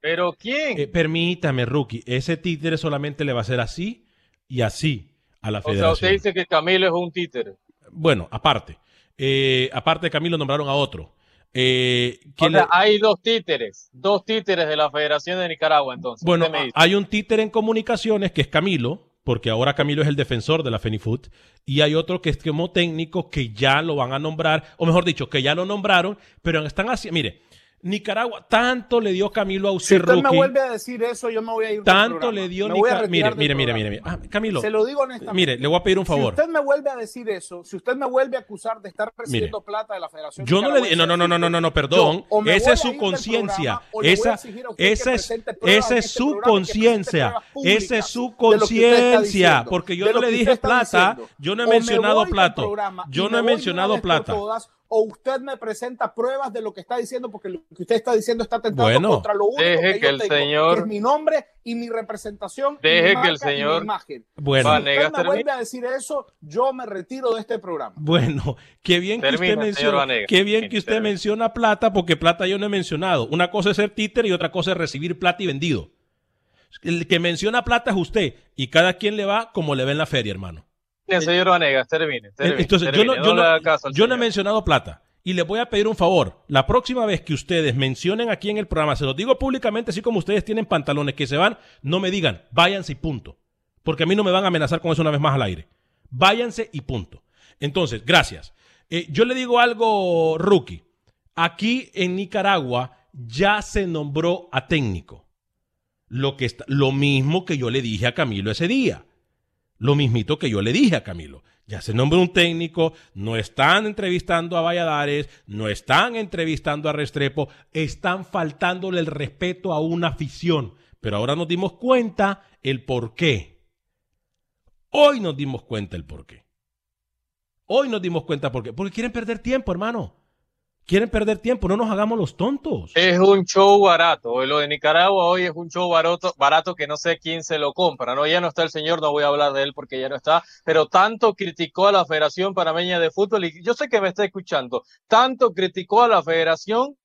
¿Pero quién? Eh, permítame, Rookie. Ese títere solamente le va a hacer así y así a la o sea, federación. usted dice que Camilo es un títere. Bueno, aparte. Eh, aparte de Camilo nombraron a otro. Eh, O ¿quién sea, le- hay dos títeres, dos títeres de la Federación de Nicaragua, entonces. Bueno, hay un títere en comunicaciones que es Camilo, porque ahora Camilo es el defensor de la Fenifood, y hay otro que es como técnico que ya lo van a nombrar, o mejor dicho, que ya lo nombraron, pero están haciendo, mire, Nicaragua tanto le dio Camilo a usted, Si usted me vuelve a decir eso, yo me voy a ir. Tanto le dio Nicaragua. Mire, mire, mire, mire, programa. mire. Ah, Camilo, Se lo digo honestamente. mire, le voy a pedir un favor. Si usted me vuelve a decir eso, si usted me vuelve a acusar de estar recibiendo plata de la Federación Yo no le di- no, no, no, no, no, no, no, perdón. yo Esa es su conciencia. Esa, esa es, pruebas esa es este su conciencia. Esa es su conciencia. Porque yo no le dije plata. Yo no he mencionado y Yo no he mencionado plata. O usted me presenta pruebas de lo que está diciendo, porque lo que usted está diciendo está atentando Bueno. contra lo único Deje que, que yo el tengo, señor- que es mi nombre y mi representación, y Deje mi que el y señor- mi imagen. Bueno, Si usted Vanegas, me termina. vuelve a decir eso, yo me retiro de este programa. Bueno, qué bien que usted menciona, Vanegas. qué bien que usted Termina. menciona plata, porque plata yo no he mencionado. Una cosa es ser títer y otra cosa es recibir plata y vendido. El que menciona plata es usted y cada quien le va como le ve en la feria, hermano. Bien, señor Vanegas, termine. termine, Eh, Entonces, yo no, yo yo he mencionado plata. Y les voy a pedir un favor. La próxima vez que ustedes mencionen aquí en el programa, se los digo públicamente, así como ustedes tienen pantalones que se van, no me digan, váyanse y punto. Porque a mí no me van a amenazar con eso una vez más al aire. Váyanse y punto. Entonces, gracias. Eh, yo le digo algo, rookie. Aquí en Nicaragua ya se nombró a técnico. Lo, que está, lo mismo que yo le dije a Camilo ese día. Lo mismito que yo le dije a Camilo. Ya se nombró un técnico, no están entrevistando a Valladares, no están entrevistando a Restrepo, están faltándole el respeto a una afición. Pero ahora nos dimos cuenta el por qué. Hoy nos dimos cuenta el por qué. Hoy nos dimos cuenta por qué. Porque quieren perder tiempo, hermano. Quieren perder tiempo, no nos hagamos los tontos. Es un show barato. Lo de Nicaragua hoy es un show barato, barato que no sé quién se lo compra. No, ya no está el señor, no voy a hablar de él porque ya no está. Pero tanto criticó a la Federación Panameña de Fútbol y yo sé que me está escuchando. Tanto criticó a la Federación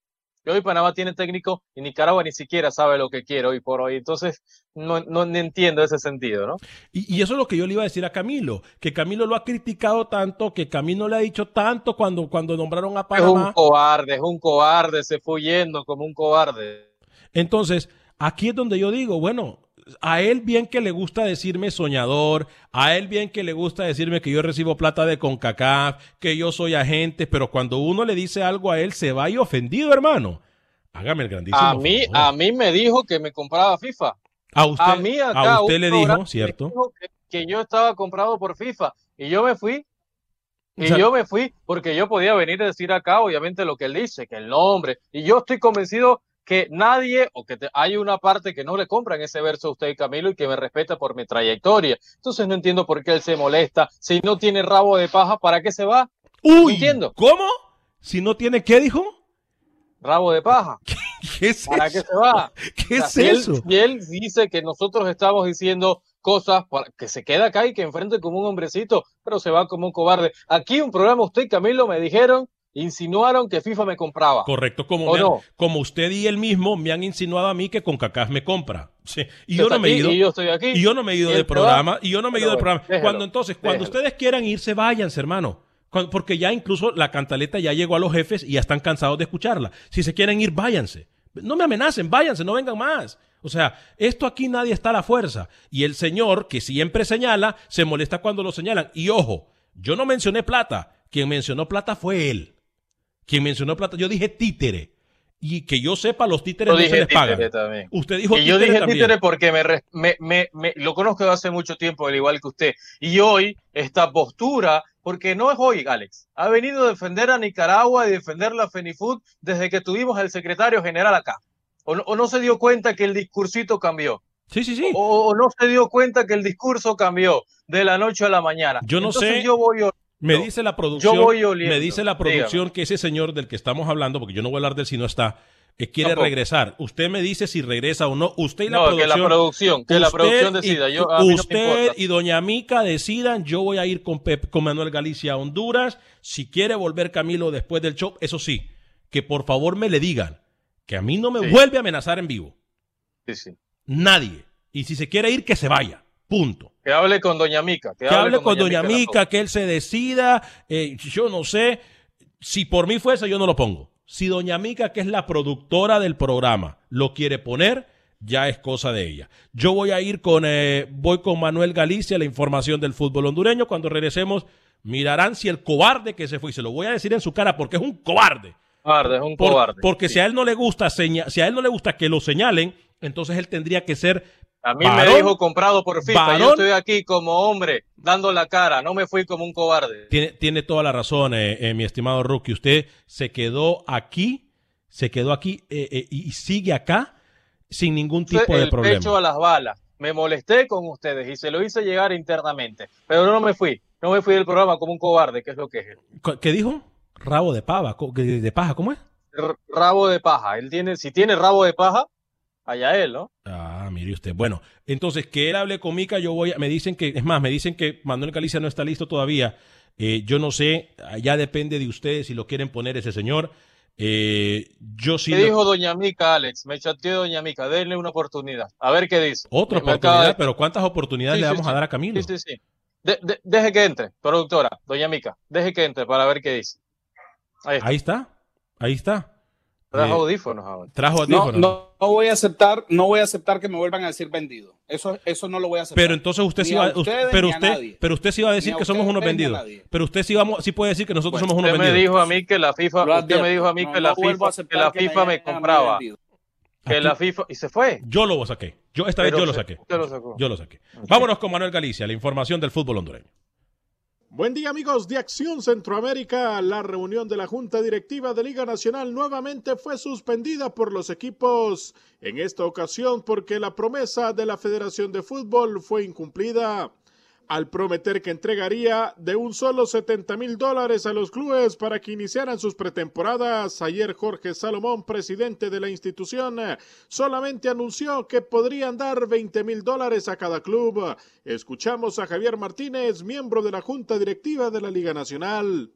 que hoy Panamá tiene técnico y Nicaragua ni siquiera sabe lo que quiere hoy por hoy. Entonces no, no, no entiendo ese sentido, ¿no? Y, y eso es lo que yo le iba a decir a Camilo, que Camilo lo ha criticado tanto, que Camilo le ha dicho tanto cuando, cuando nombraron a Es un Panamá. cobarde, es un cobarde, se fue yendo como un cobarde. Entonces, aquí es donde yo digo, bueno, a él bien que le gusta decirme soñador, a él bien que le gusta decirme que yo recibo plata de CONCACAF, que yo soy agente, pero cuando uno le dice algo a él se va y ofendido, hermano. Hágame el grandísimo. A mí, favor. a mí me dijo que me compraba FIFA. a usted, A mí acá a usted le dijo, ¿cierto? dijo que, que yo estaba comprado por FIFA y yo me fui. Y O sea- yo me fui porque yo podía venir a decir acá, obviamente, lo que él dice, que el nombre. Y yo estoy convencido que nadie, o que te- hay una parte que no le compran ese verso a usted, Camilo, y que me respeta por mi trayectoria. Entonces no entiendo por qué él se molesta. Si no tiene rabo de paja, ¿para qué se va? Uy, entiendo. ¿cómo? Si no tiene, ¿qué dijo? Rabo de paja. ¿Qué es ¿Para eso? qué se va? ¿Qué O sea, es si él- eso? si él dice que nosotros estamos diciendo cosas para que se queda acá y que enfrente como un hombrecito, pero se va como un cobarde. Aquí un programa, usted y Camilo me dijeron, insinuaron que FIFA me compraba. Correcto, como, ¿O me no? como usted y él mismo me han insinuado a mí que con cacás me compra. Sí, Y yo no me he aquí ido. Y yo estoy aquí. Y yo no me he ido Y de él se programa. Y yo no me he ido de Pero programa. cuando entonces, cuando ustedes quieran irse, váyanse, hermano. Cuando- porque ya incluso la cantaleta ya llegó a los jefes y ya están cansados de escucharla. Si se quieren ir, váyanse. No me amenacen, váyanse, no vengan más. O sea, esto aquí nadie está a la fuerza. Y el señor, que siempre señala, se molesta cuando lo señalan. Y ojo, yo no mencioné plata. Quien mencionó plata fue él. Quien mencionó plata, yo dije títere. Y que yo sepa, los títeres Yo no se dije les pagan. también. Usted dijo Y yo dije también. títere porque me, re- me, me- me- lo conozco hace mucho tiempo, al igual que usted. Y hoy, esta postura, porque no es hoy, Alex, ha venido a defender a Nicaragua y defender la FENIFUT desde que tuvimos al secretario general acá. O no, o no se dio cuenta que el discursito cambió. Sí, sí, sí. O, o no se dio cuenta que el discurso cambió de la noche a la mañana. Yo no Entonces sé- Yo voy a- Me No. dice la producción, Yo voy oliendo. me dice la producción que ese señor del que estamos hablando, porque yo no voy a hablar de él si no está, eh, quiere regresar. Usted me dice si regresa o no. Usted y la no, que producción. la producción, que la usted producción y- decida. Yo, a mí no me usted importa. y doña Mica decidan. Yo voy a ir con, Pep- con Manuel Galicia a Honduras. Si quiere volver Camilo después del show, eso sí, que por favor me le digan que a mí no me Sí. vuelve a amenazar en vivo. Sí, sí. Nadie. Y si se quiere ir, que se vaya. Punto. Que hable con Doña Mica. Que, que hable con Doña Mica Mica, que él se decida. eh, yo no sé. Si por mí fuese, yo no lo pongo. Si Doña Mica, que es la productora del programa, lo quiere poner, ya es cosa de ella. Yo voy a ir con, eh, voy con Manuel Galicia, la información del fútbol hondureño. Cuando regresemos, mirarán si el cobarde que se fue, y se lo voy a decir en su cara porque es un cobarde. Cobarde, es un cobarde. Porque si a él no le gusta si a él no le gusta que lo señalen, entonces él tendría que ser a mí me dijo comprado por FIFA. Yo estoy aquí como hombre, dando la cara. No me fui como un cobarde. Tiene, tiene toda la razón, eh, eh, mi estimado Rookie. Usted se quedó aquí, se quedó aquí eh, y sigue acá sin ningún tipo de problema. pecho a las balas. Me molesté con ustedes y se lo hice llegar internamente. Pero no me fui. No me fui del programa como un cobarde, que es lo que es. ¿Qué dijo? Rabo de pava, de paja, ¿cómo es? rabo de paja. Él tiene, si tiene rabo de paja, allá él, ¿no? Ah, mire usted. Bueno, entonces que él hable con Mica, yo voy, a, me dicen que, es más, me dicen que Manuel Galicia no está listo todavía. Eh, yo no sé, ya depende de ustedes si lo quieren poner ese señor. Eh, yo sí. ¿Qué dijo Doña Mica, Alex? Me chateó Doña Mica, denle una oportunidad. A ver qué dice. Otra oportunidad, pero ¿cuántas oportunidades le vamos a dar a Camilo? Sí, sí, sí. deje que entre, productora, Doña Mica, deje que entre para ver qué dice. Ahí está. Ahí está. Trajo audífonos ahora. Trajo audífonos. No, no, voy a aceptar, no voy a aceptar que me vuelvan a decir vendido. Eso, eso no lo voy a aceptar. Pero entonces usted sí va, pero usted, pero usted sí va a decir que somos unos vendidos. Pero usted sí vamos, sí puede decir que nosotros somos unos vendidos. Usted me dijo a mí que la FIFA, usted me dijo a mí que la FIFA, que la FIFA me, compraba. Que la FIFA y se fue. Yo lo saqué. Yo esta vez yo lo saqué. Yo lo saqué. Vámonos con Manuel Galicia, la información del fútbol hondureño. Buen día amigos de Acción Centroamérica. La reunión de la Junta Directiva de Liga Nacional nuevamente fue suspendida por los equipos, en esta ocasión porque la promesa de la Federación de Fútbol fue incumplida al prometer que entregaría de un solo 70 mil dólares a los clubes para que iniciaran sus pretemporadas. Ayer Jorge Salomón, presidente de la institución, solamente anunció que podrían dar 20 mil dólares a cada club. Escuchamos a Javier Martínez, miembro de la Junta Directiva de la Liga Nacional.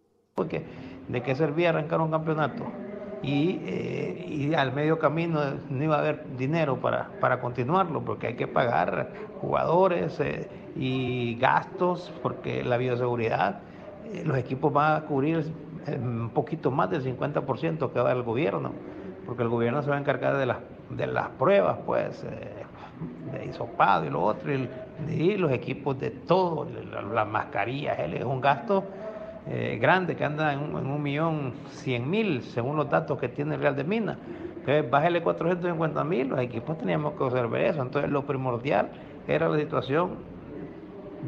¿de qué servía arrancar un campeonato? Y, eh, al medio camino no iba a haber dinero para, para continuarlo, porque hay que pagar jugadores. Eh, y gastos, porque la bioseguridad, eh, los equipos van a cubrir eh, un poquito más del 50% que va el gobierno, porque el gobierno se va a encargar de las, de las pruebas, pues, de hisopado y lo otro, y, los equipos de todo, las mascarillas, es un gasto grande que anda en un, millón cien mil, según los datos que tiene el Real de Minas. Entonces, bájale 450 mil, los equipos teníamos que observar eso. Entonces, lo primordial era la situación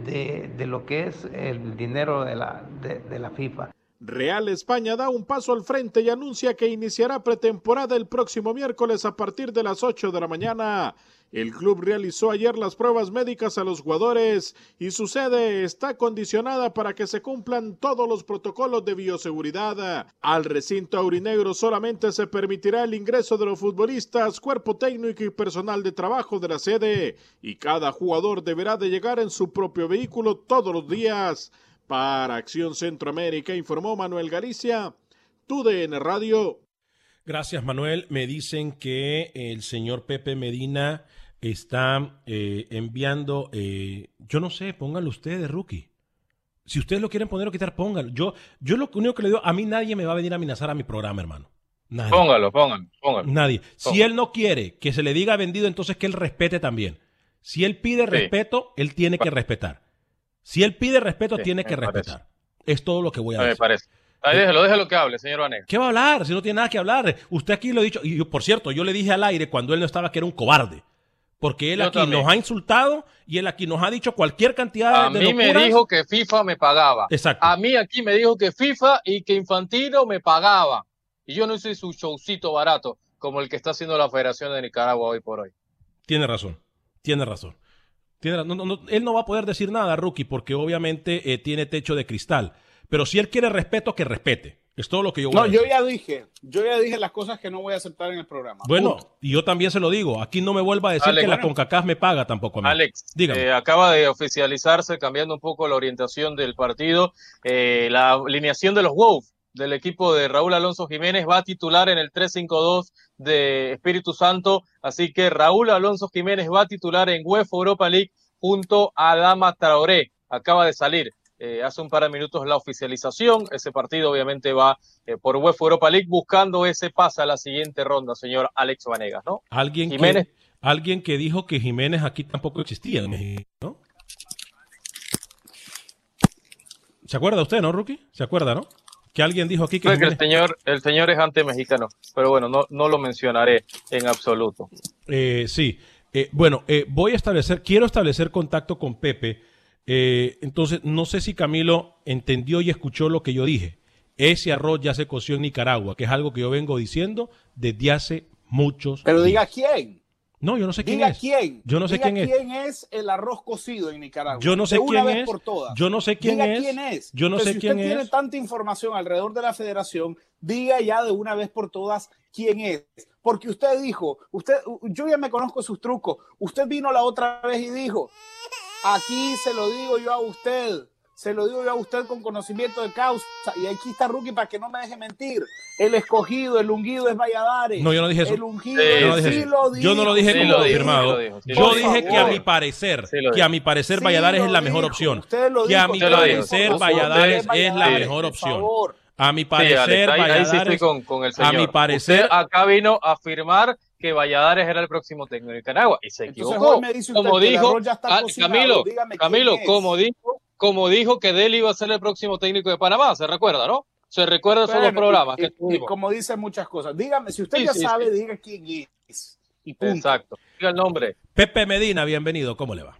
de, lo que es el dinero de la, de la FIFA. Real España da un paso al frente y anuncia que iniciará pretemporada el próximo miércoles a partir de las 8 de la mañana. El club realizó ayer las pruebas médicas a los jugadores y su sede está condicionada para que se cumplan todos los protocolos de bioseguridad. Al recinto aurinegro solamente se permitirá el ingreso de los futbolistas, cuerpo técnico y personal de trabajo de la sede y cada jugador deberá de llegar en su propio vehículo todos los días. Para Acción Centroamérica informó Manuel Galicia, TUDN Radio. Gracias Manuel. Me dicen que el señor Pepe Medina está eh, enviando, eh, yo no sé, pónganlo ustedes, rookie. Si ustedes lo quieren poner o quitar, pónganlo. Yo, yo lo único que le digo, a mí nadie me va a venir a amenazar a mi programa, hermano. Nadie. Póngalo, póngalo, póngalo. Nadie. Si él no quiere que se le diga vendido, entonces que él respete también. Si él pide respeto, él tiene que respetar. Si él pide respeto, tiene que respetar. Es todo lo que voy a, decir. Me parece. Ahí déjelo, déjelo que hable, señor Vanegas. ¿Qué va a hablar? Si no tiene nada que hablar. Usted aquí lo ha dicho. Y yo, por cierto, yo le dije al aire cuando él no estaba que era un cobarde. Porque él aquí nos ha insultado y él aquí nos ha dicho cualquier cantidad de. A mí me dijo que FIFA me pagaba. Exacto. A mí aquí me dijo que FIFA y que Infantino me pagaba. Y yo no soy su showcito barato como el que está haciendo la Federación de Nicaragua hoy por hoy. Tiene razón. Tiene razón. Tiene, él no va a poder decir nada, Rookie, porque obviamente eh, tiene techo de cristal. Pero si él quiere respeto, que respete. Es todo lo que yo voy no, a decir. yo ya dije, yo ya dije las cosas que no voy a aceptar en el programa. Bueno, y yo también se lo digo. Aquí no me vuelva a decir que la CONCACAF me paga tampoco a mí. Alex, eh, acaba de oficializarse, cambiando un poco la orientación del partido, eh, la alineación de los Wolves del equipo de Raúl Alonso Jiménez va a titular en el 3-5-2 de Espíritu Santo, así que Raúl Alonso Jiménez va a titular en UEFA Europa League junto a Dama Traoré. Acaba de salir eh, hace un par de minutos la oficialización. Ese partido obviamente va eh, por UEFA Europa League buscando ese pase a la siguiente ronda, señor Alex Vanegas, ¿no? Alguien Jiménez. alguien que dijo que Jiménez aquí tampoco existía en México, ¿no? ¿Se acuerda usted, no, Rookie? ¿Se acuerda, no? Que alguien dijo aquí que, Creo que el señor, el señor es anti-mexicano, pero bueno, no, no lo mencionaré en absoluto. Eh, sí. Eh, bueno, eh, voy a establecer, quiero establecer contacto con Pepe. Eh, entonces, no sé si Camilo entendió y escuchó lo que yo dije. Ese arroz ya se coció en Nicaragua, que es algo que yo vengo diciendo desde hace muchos Pero diga quién. No, yo no sé quién Diga es. quién. Yo no sé Diga quién es. quién es el arroz cocido en Nicaragua. Yo no sé De una quién vez es. por todas. Yo no sé quién diga es. quién es. Yo no Pero sé si quién usted tiene tanta información alrededor de la federación, diga ya de una vez por todas quién es. Porque usted dijo, usted, yo ya me conozco sus trucos. Usted vino la otra vez y dijo, aquí se lo digo yo a usted. Se lo digo yo a usted con conocimiento de causa. Y aquí está Rookie para que no me deje mentir. El escogido, el ungido es Valladares. No, yo no dije eso. El ungido Sí, Yo no dije sí eso. lo Yo no lo dije Sí como lo confirmado. dijo, Yo dije que a mi parecer, que a mi parecer Sí Valladares es la mejor opción. usted lo Que a mi dijo, parecer Valladares es la mejor opción. favor. A mi Sí, parecer Alex, ahí, ahí sí estoy con, con el a señor. mi parecer- Usted acá vino a afirmar que Valladares era el próximo técnico de Nicaragua y se Entonces, equivocó. me dice como dijo, arroz ya está ah, Camilo, Camilo, como dijo, como dijo que Deli iba a ser el próximo técnico de Panamá, se recuerda, ¿no? Se recuerda esos dos programas y, que y- y tuvimos. como dicen muchas cosas. Dígame, si usted Sí, ya sí, sabe, sí. diga quién es. Y punto. Exacto. Diga el nombre. Pepe Medina, bienvenido. ¿Cómo le va?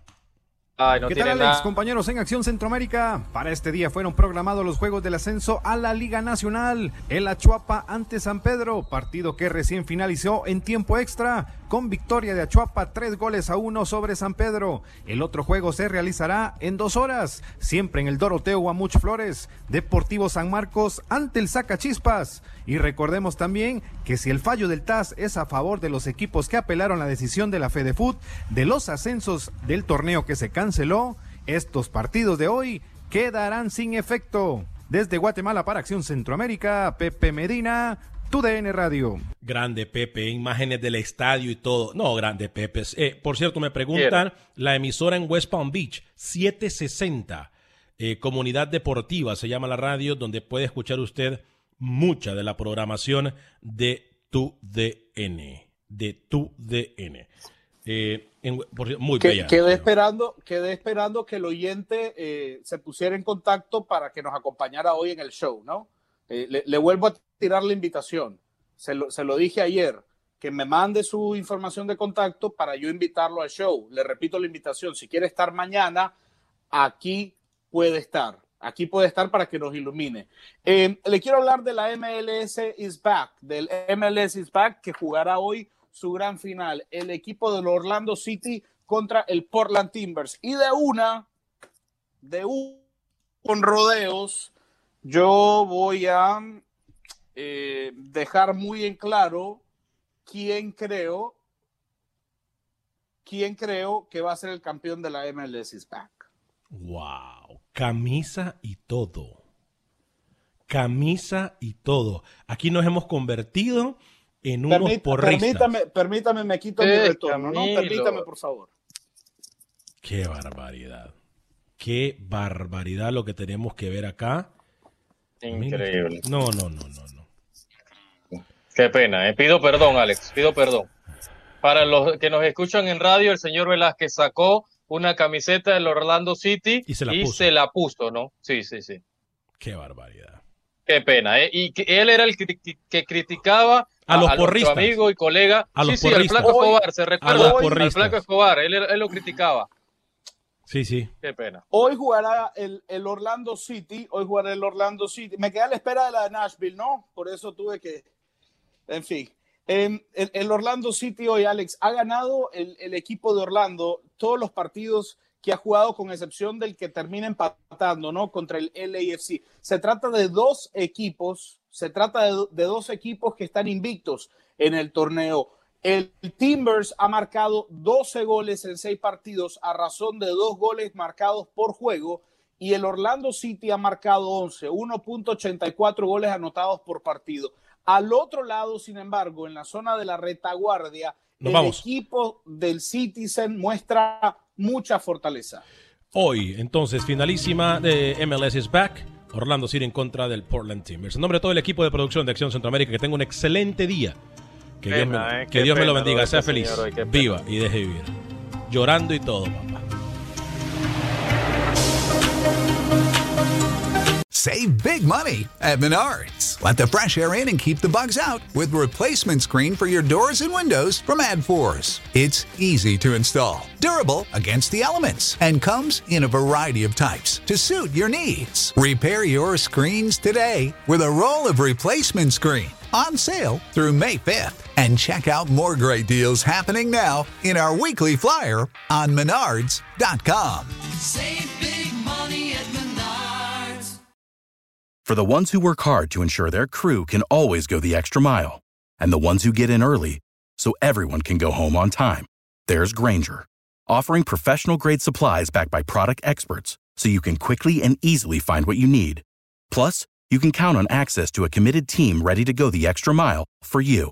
Ay, no ¿Qué tal, Alex? nada. Compañeros en Acción Centroamérica. Para este día fueron programados los juegos del ascenso a la Liga Nacional. El Achuapa ante San Pedro, partido que recién finalizó en tiempo extra con victoria de Achuapa, tres goles a uno sobre San Pedro. El otro juego se realizará en dos horas, siempre en el Doroteo Guamuch Flores. Deportivo San Marcos ante el Sacachispas. Y recordemos también que si el fallo del TAS es a favor de los equipos que apelaron la decisión de la FedeFut de los ascensos del torneo que se canceló, estos partidos de hoy quedarán sin efecto. Desde Guatemala para Acción Centroamérica, Pepe Medina, TUDN Radio. Grande Pepe, imágenes del estadio y todo. No, grande Pepe. Eh, por cierto, me preguntan la emisora en West Palm Beach, 760, eh, Comunidad Deportiva, se llama la radio, donde puede escuchar usted mucha de la programación de tu DN. De tu DN. Eh, en- por muy Que- bella. quedé, esperando, quedé esperando que el oyente eh, se pusiera en contacto para que nos acompañara hoy en el show, ¿no? Eh, le, vuelvo a tirar la invitación. Se lo, se lo dije ayer, que me mande su información de contacto para yo invitarlo al show. Le repito la invitación. Si quiere estar mañana, aquí puede estar. Aquí puede estar para que nos ilumine. Eh, le quiero hablar de la MLS is back, del MLS is back que jugará hoy su gran final, el equipo del Orlando City contra el Portland Timbers. Y de una, de un, con rodeos, yo voy a eh, dejar muy en claro quién creo, quién creo que va a ser el campeón de la MLS is back. Wow, camisa y todo. Camisa y todo. Aquí nos hemos convertido en unos porristas. permítame, permítame, me quito mi retorno, ¿no? Permítame, por favor. Qué barbaridad. Qué barbaridad lo que tenemos que ver acá. Increíble. No, no, no, no, no. Qué pena. eh. Pido perdón, Alex. Pido perdón. Para los que nos escuchan en radio, el señor Velázquez sacó una camiseta del Orlando City Y se la y puso. se la puso, ¿no? Sí, sí, sí. Qué barbaridad. Qué pena, ¿eh? Y que él era el que, criticaba A los nuestro porristas. amigo y colega. A sí, los sí, al porristas. Flaco Hoy- Escobar, se recuerda. Al. Flaco Escobar, él, él lo criticaba. Sí, sí. Qué pena. Hoy jugará el, el Orlando City, hoy jugará el Orlando City. Me quedé a la espera de la de Nashville, ¿no? Por eso tuve que... En fin. Em, el, el Orlando City hoy, Alex, ha ganado el, el equipo de Orlando todos los partidos que ha jugado, con excepción del que termina empatando, ¿no? Contra el LAFC. Se trata de dos equipos, se trata de, de dos equipos que están invictos en el torneo. El Timbers ha marcado 12 goles en 6 partidos a razón de dos goles marcados por juego y el Orlando City ha marcado 11, 1.84 goles anotados por partido. Al otro lado, sin embargo, en la zona de la retaguardia, Nos el vamos. equipo del Citizen muestra mucha fortaleza. Hoy, entonces, finalísima de MLS is back. Orlando City en contra del Portland Timbers. En nombre de todo el equipo de producción de Acción Centroamérica, que tenga un excelente día. Que Dios me, eh, que qué Dios me lo bendiga, lo sea este feliz, señor hoy, qué pena. viva y deje vivir. Llorando y todo, papá. Save big money at Menards. Let the fresh air in and keep the bugs out with replacement screen for your doors and windows from AdForce. It's easy to install, durable against the elements, and comes in a variety of types to suit your needs. Repair your screens today with a roll of replacement screen on sale through May 5th. And check out more great deals happening now in our weekly flyer on menards.com. Save big money at Menards. For the ones who work hard to ensure their crew can always go the extra mile, and the ones who get in early so everyone can go home on time, there's Granger, offering professional grade supplies backed by product experts so you can quickly and easily find what you need. Plus, you can count on access to a committed team ready to go the extra mile for you.